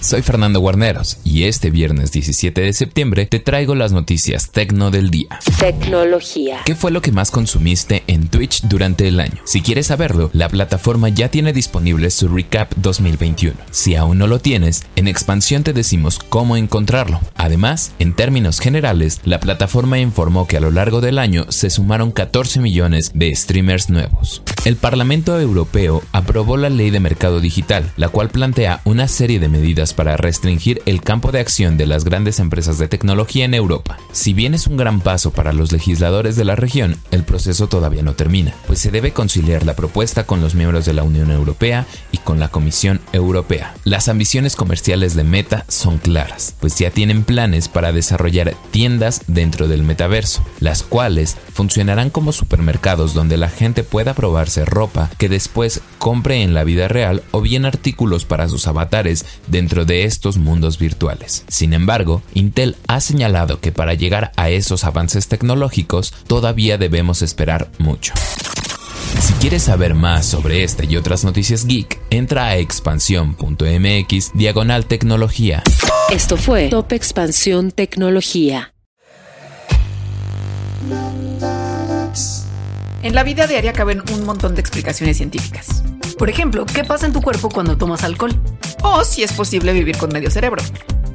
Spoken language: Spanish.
Soy Fernando Guarneros y este viernes 17 de septiembre te traigo las noticias tecno del día. Tecnología. ¿Qué fue lo que más consumiste en Twitch durante el año? Si quieres saberlo, la plataforma ya tiene disponible su recap 2021. Si aún no lo tienes, en expansión te decimos cómo encontrarlo. Además, en términos generales, la plataforma informó que a lo largo del año se sumaron 14 millones de streamers nuevos. El Parlamento Europeo aprobó la ley de mercado digital, la cual plantea una serie de medidas para restringir el campo de acción de las grandes empresas de tecnología en Europa. Si bien es un gran paso para los legisladores de la región, el proceso todavía no termina, pues se debe conciliar la propuesta con los miembros de la Unión Europea y con la Comisión Europea. Las ambiciones comerciales de Meta son claras, pues ya tienen planes para desarrollar tiendas dentro del metaverso, las cuales funcionarán como supermercados donde la gente pueda probarse ropa que después compre en la vida real o bien artículos para sus avatares dentro de estos mundos virtuales. Sin embargo, Intel ha señalado que para llegar a esos avances tecnológicos todavía debemos esperar mucho. Si quieres saber más sobre esta y otras noticias geek, entra a expansión.mx diagonal tecnología. Esto fue Top Expansión Tecnología. En la vida diaria caben un montón de explicaciones científicas. Por ejemplo, ¿qué pasa en tu cuerpo cuando tomas alcohol? O si es posible vivir con medio cerebro.